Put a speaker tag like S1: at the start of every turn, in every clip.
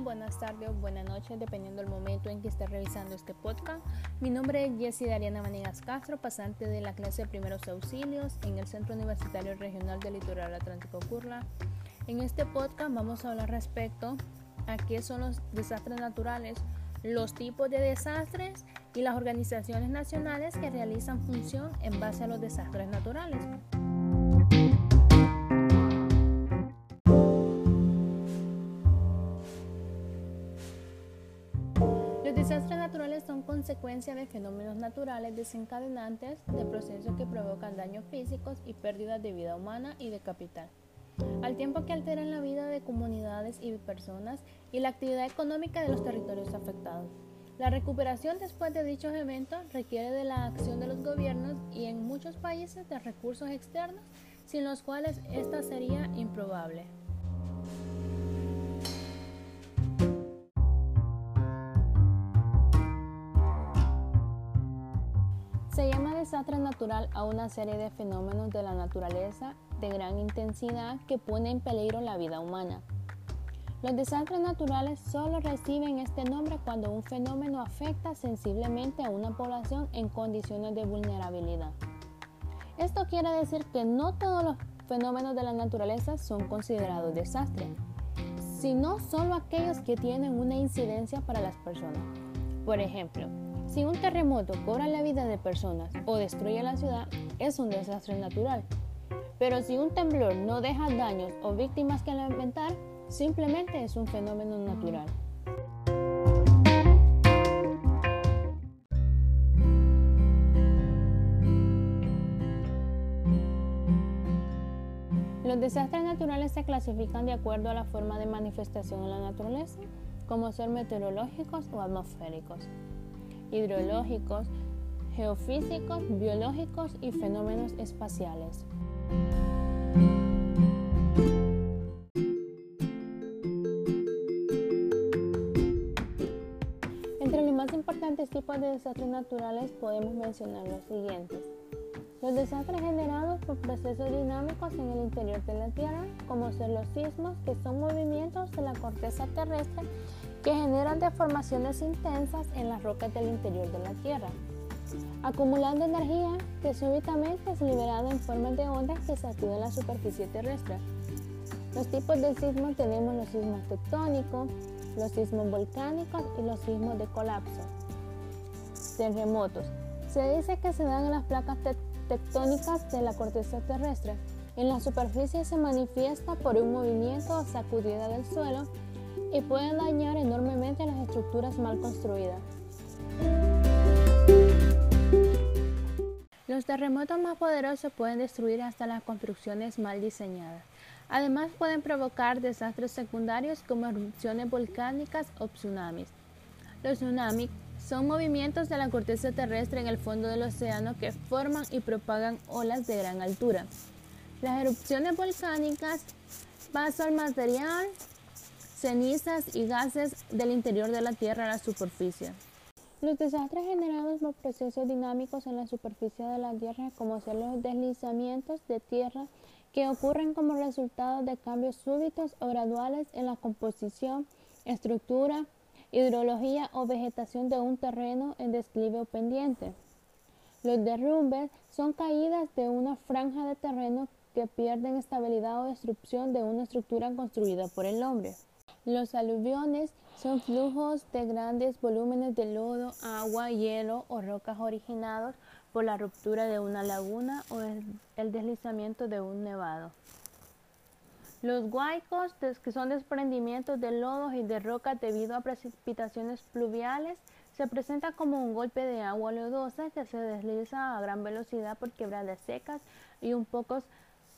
S1: buenas tardes o buenas noches, dependiendo del momento en que esté revisando este podcast. Mi nombre es Jessie Dariana Manegas Castro, pasante de la clase de primeros auxilios en el Centro Universitario Regional del Litoral Atlántico Curla. En este podcast vamos a hablar respecto a qué son los desastres naturales, los tipos de desastres y las organizaciones nacionales que realizan función en base a los desastres naturales. Consecuencia de fenómenos naturales desencadenantes de procesos que provocan daños físicos y pérdidas de vida humana y de capital, al tiempo que alteran la vida de comunidades y personas y la actividad económica de los territorios afectados. La recuperación después de dichos eventos requiere de la acción de los gobiernos y en muchos países de recursos externos, sin los cuales esta sería improbable. Desastre natural a una serie de fenómenos de la naturaleza de gran intensidad que pone en peligro la vida humana. Los desastres naturales solo reciben este nombre cuando un fenómeno afecta sensiblemente a una población en condiciones de vulnerabilidad. Esto quiere decir que no todos los fenómenos de la naturaleza son considerados desastres, sino solo aquellos que tienen una incidencia para las personas. Por ejemplo, si un terremoto cobra la vida de personas o destruye la ciudad, es un desastre natural. Pero si un temblor no deja daños o víctimas que lamentar, simplemente es un fenómeno natural. Los desastres naturales se clasifican de acuerdo a la forma de manifestación en la naturaleza, como ser meteorológicos o atmosféricos hidrológicos, geofísicos, biológicos y fenómenos espaciales. Entre los más importantes tipos de desastres naturales podemos mencionar los siguientes. Los desastres generados por procesos dinámicos en el interior de la Tierra, como son los sismos, que son movimientos de la corteza terrestre que generan deformaciones intensas en las rocas del interior de la Tierra, acumulando energía que súbitamente es liberada en forma de ondas que sacuden la superficie terrestre. Los tipos de sismos tenemos los sismos tectónicos, los sismos volcánicos y los sismos de colapso. Terremotos. Se dice que se dan en las placas tectónicas de la corteza terrestre. En la superficie se manifiesta por un movimiento o sacudida del suelo y pueden dañar enormemente las estructuras mal construidas. Los terremotos más poderosos pueden destruir hasta las construcciones mal diseñadas. Además pueden provocar desastres secundarios como erupciones volcánicas o tsunamis. Los tsunamis son movimientos de la corteza terrestre en el fondo del océano que forman y propagan olas de gran altura. Las erupciones volcánicas pasan material cenizas y gases del interior de la Tierra a la superficie. Los desastres generados por procesos dinámicos en la superficie de la Tierra, como son los deslizamientos de tierra que ocurren como resultado de cambios súbitos o graduales en la composición, estructura, hidrología o vegetación de un terreno en declive o pendiente. Los derrumbes son caídas de una franja de terreno que pierden estabilidad o destrucción de una estructura construida por el hombre. Los aluviones son flujos de grandes volúmenes de lodo, agua, hielo o rocas originados por la ruptura de una laguna o el deslizamiento de un nevado. Los huaicos, que son desprendimientos de lodos y de rocas debido a precipitaciones pluviales, se presentan como un golpe de agua lodosa que se desliza a gran velocidad por quebradas secas y un poco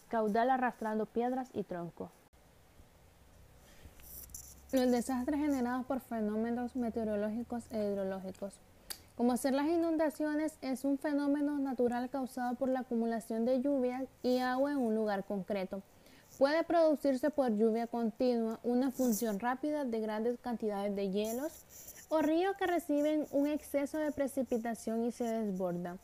S1: caudal arrastrando piedras y troncos. Los desastres generados por fenómenos meteorológicos e hidrológicos. Como hacer las inundaciones es un fenómeno natural causado por la acumulación de lluvia y agua en un lugar concreto. Puede producirse por lluvia continua, una función rápida de grandes cantidades de hielos o ríos que reciben un exceso de precipitación y se desbordan.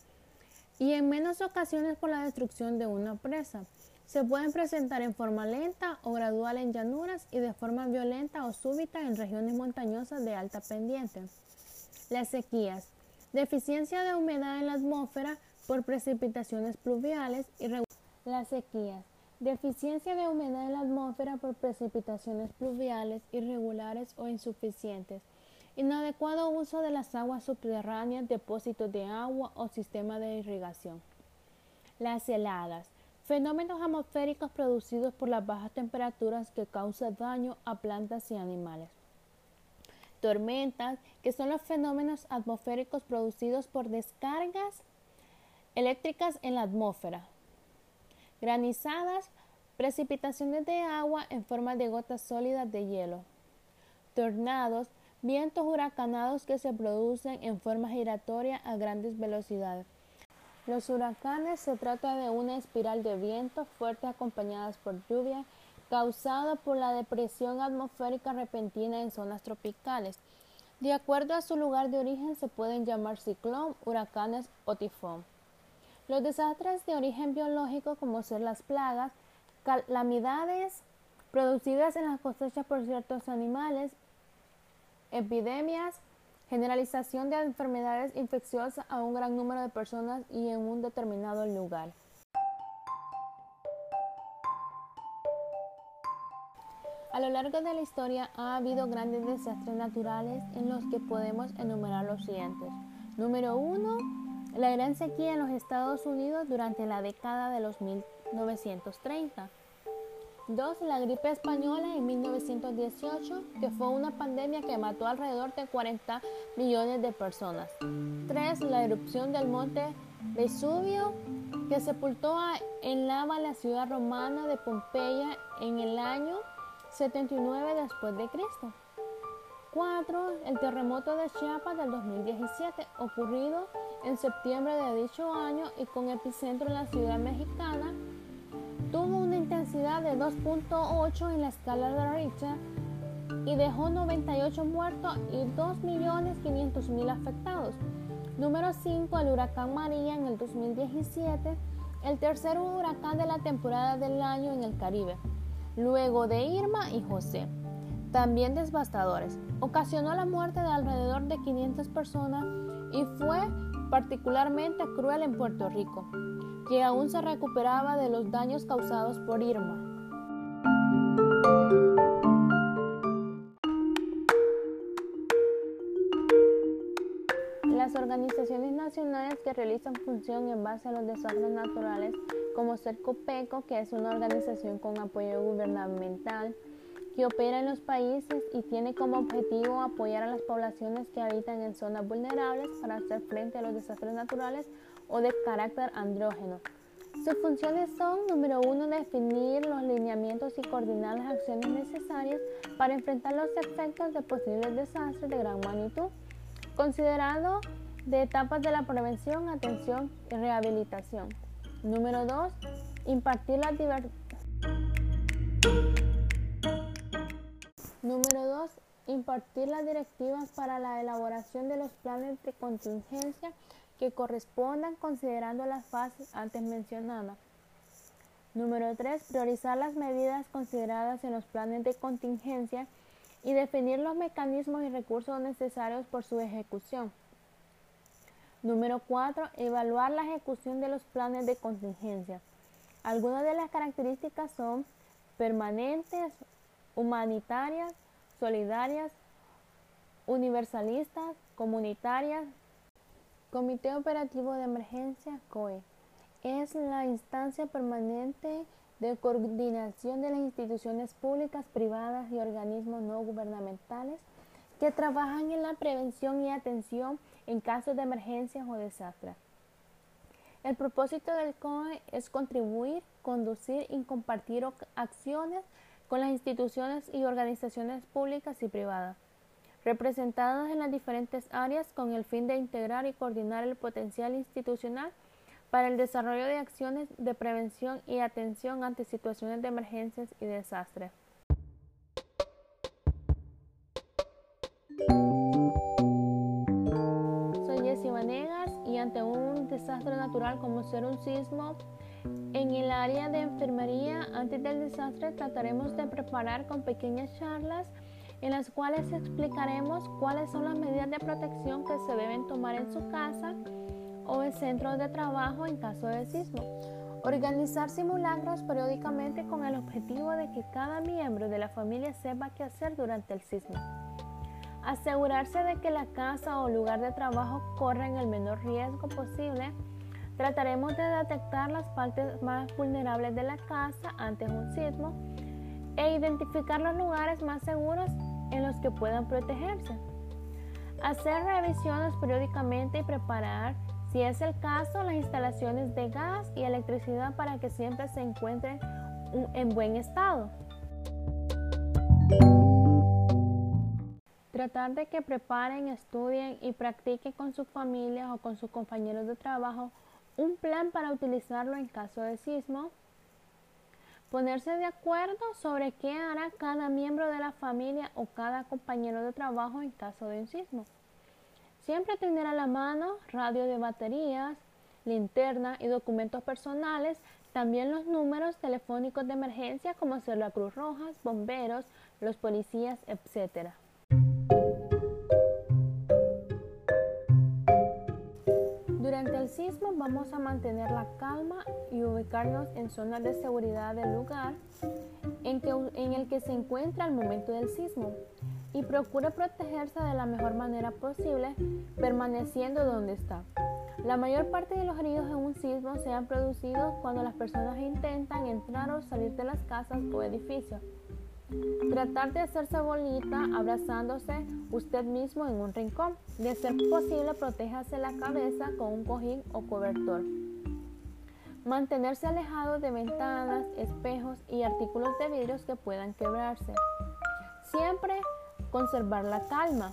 S1: y en menos ocasiones por la destrucción de una presa. Se pueden presentar en forma lenta o gradual en llanuras y de forma violenta o súbita en regiones montañosas de alta pendiente. Las sequías. Deficiencia de humedad en la atmósfera por precipitaciones pluviales y las sequías. Deficiencia de humedad en la atmósfera por precipitaciones pluviales irregulares o insuficientes. Inadecuado uso de las aguas subterráneas, depósitos de agua o sistema de irrigación. Las heladas. Fenómenos atmosféricos producidos por las bajas temperaturas que causan daño a plantas y animales. Tormentas, que son los fenómenos atmosféricos producidos por descargas eléctricas en la atmósfera. Granizadas, precipitaciones de agua en forma de gotas sólidas de hielo. Tornados, vientos huracanados que se producen en forma giratoria a grandes velocidades. Los huracanes se trata de una espiral de vientos fuertes acompañadas por lluvia causada por la depresión atmosférica repentina en zonas tropicales. De acuerdo a su lugar de origen se pueden llamar ciclón, huracanes o tifón. Los desastres de origen biológico como ser las plagas, calamidades producidas en las cosechas por ciertos animales, epidemias, Generalización de enfermedades infecciosas a un gran número de personas y en un determinado lugar. A lo largo de la historia ha habido grandes desastres naturales en los que podemos enumerar los siguientes. Número 1. La gran sequía en los Estados Unidos durante la década de los 1930. 2. La gripe española en 1918, que fue una pandemia que mató alrededor de 40 millones de personas. 3. La erupción del monte Vesubio, que sepultó en lava la ciudad romana de Pompeya en el año 79 después de Cristo. 4. El terremoto de Chiapas del 2017, ocurrido en septiembre de dicho año y con epicentro en la ciudad mexicana tuvo una intensidad de 2.8 en la escala de Richter y dejó 98 muertos y 2.500.000 afectados. Número 5, el huracán María en el 2017, el tercer huracán de la temporada del año en el Caribe, luego de Irma y José. También devastadores. Ocasionó la muerte de alrededor de 500 personas y fue particularmente cruel en Puerto Rico que aún se recuperaba de los daños causados por Irma. Las organizaciones nacionales que realizan función en base a los desastres naturales, como CERCOPECO, que es una organización con apoyo gubernamental, que opera en los países y tiene como objetivo apoyar a las poblaciones que habitan en zonas vulnerables para hacer frente a los desastres naturales o de carácter andrógeno. Sus funciones son, número uno, definir los lineamientos y coordinar las acciones necesarias para enfrentar los efectos de posibles desastres de gran magnitud, considerado de etapas de la prevención, atención y rehabilitación. Número dos, impartir las Número dos, impartir las directivas para la elaboración de los planes de contingencia que correspondan considerando las fases antes mencionadas. Número 3. Priorizar las medidas consideradas en los planes de contingencia y definir los mecanismos y recursos necesarios por su ejecución. Número 4. Evaluar la ejecución de los planes de contingencia. Algunas de las características son permanentes, humanitarias, solidarias, universalistas, comunitarias, Comité Operativo de Emergencia, COE, es la instancia permanente de coordinación de las instituciones públicas, privadas y organismos no gubernamentales que trabajan en la prevención y atención en casos de emergencias o desastres. El propósito del COE es contribuir, conducir y compartir acciones con las instituciones y organizaciones públicas y privadas representadas en las diferentes áreas con el fin de integrar y coordinar el potencial institucional para el desarrollo de acciones de prevención y atención ante situaciones de emergencias y desastres. Soy Jessie Vanegas y ante un desastre natural como ser un sismo, en el área de enfermería antes del desastre trataremos de preparar con pequeñas charlas en las cuales explicaremos cuáles son las medidas de protección que se deben tomar en su casa o en centros de trabajo en caso de sismo. Organizar simulacros periódicamente con el objetivo de que cada miembro de la familia sepa qué hacer durante el sismo. Asegurarse de que la casa o lugar de trabajo corren el menor riesgo posible. Trataremos de detectar las partes más vulnerables de la casa antes un sismo e identificar los lugares más seguros en los que puedan protegerse. Hacer revisiones periódicamente y preparar si es el caso, las instalaciones de gas y electricidad para que siempre se encuentren en buen estado. Tratar de que preparen, estudien y practiquen con sus familias o con sus compañeros de trabajo un plan para utilizarlo en caso de sismo. Ponerse de acuerdo sobre qué hará cada miembro de la familia o cada compañero de trabajo en caso de un sismo. Siempre tener a la mano radio de baterías, linterna y documentos personales, también los números telefónicos de emergencia como ser la Cruz Roja, bomberos, los policías, etc. Durante el sismo vamos a mantener la calma y ubicarnos en zonas de seguridad del lugar en, en el que se encuentra al momento del sismo y procure protegerse de la mejor manera posible permaneciendo donde está. La mayor parte de los heridos en un sismo se han producido cuando las personas intentan entrar o salir de las casas o edificios. Tratar de hacerse bolita abrazándose usted mismo en un rincón. De ser posible, protéjase la cabeza con un cojín o cobertor. Mantenerse alejado de ventanas, espejos y artículos de vidrios que puedan quebrarse. Siempre conservar la calma.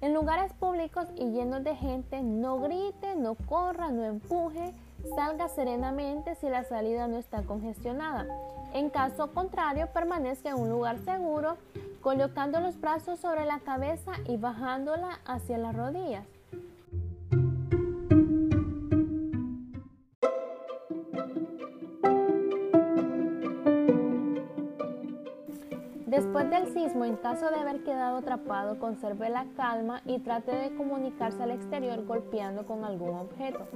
S1: En lugares públicos y llenos de gente, no grite, no corra, no empuje, salga serenamente si la salida no está congestionada. En caso contrario, permanezca en un lugar seguro, colocando los brazos sobre la cabeza y bajándola hacia las rodillas. Después del sismo, en caso de haber quedado atrapado, conserve la calma y trate de comunicarse al exterior golpeando con algún objeto.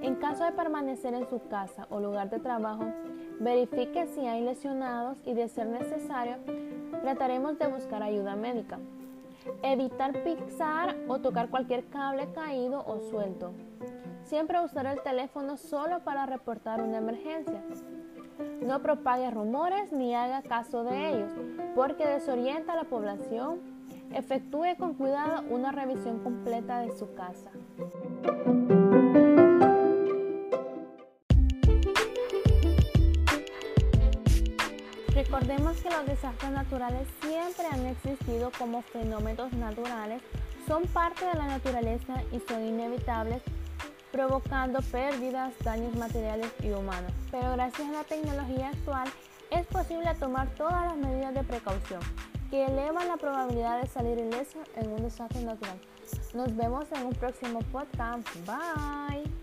S1: En caso de permanecer en su casa o lugar de trabajo, verifique si hay lesionados y de ser necesario, trataremos de buscar ayuda médica. Evitar pisar o tocar cualquier cable caído o suelto. Siempre usar el teléfono solo para reportar una emergencia. No propague rumores ni haga caso de ellos, porque desorienta a la población. Efectúe con cuidado una revisión completa de su casa. Que los desastres naturales siempre han existido como fenómenos naturales, son parte de la naturaleza y son inevitables provocando pérdidas, daños materiales y humanos. Pero gracias a la tecnología actual es posible tomar todas las medidas de precaución que elevan la probabilidad de salir ileso en un desastre natural. Nos vemos en un próximo podcast. Bye.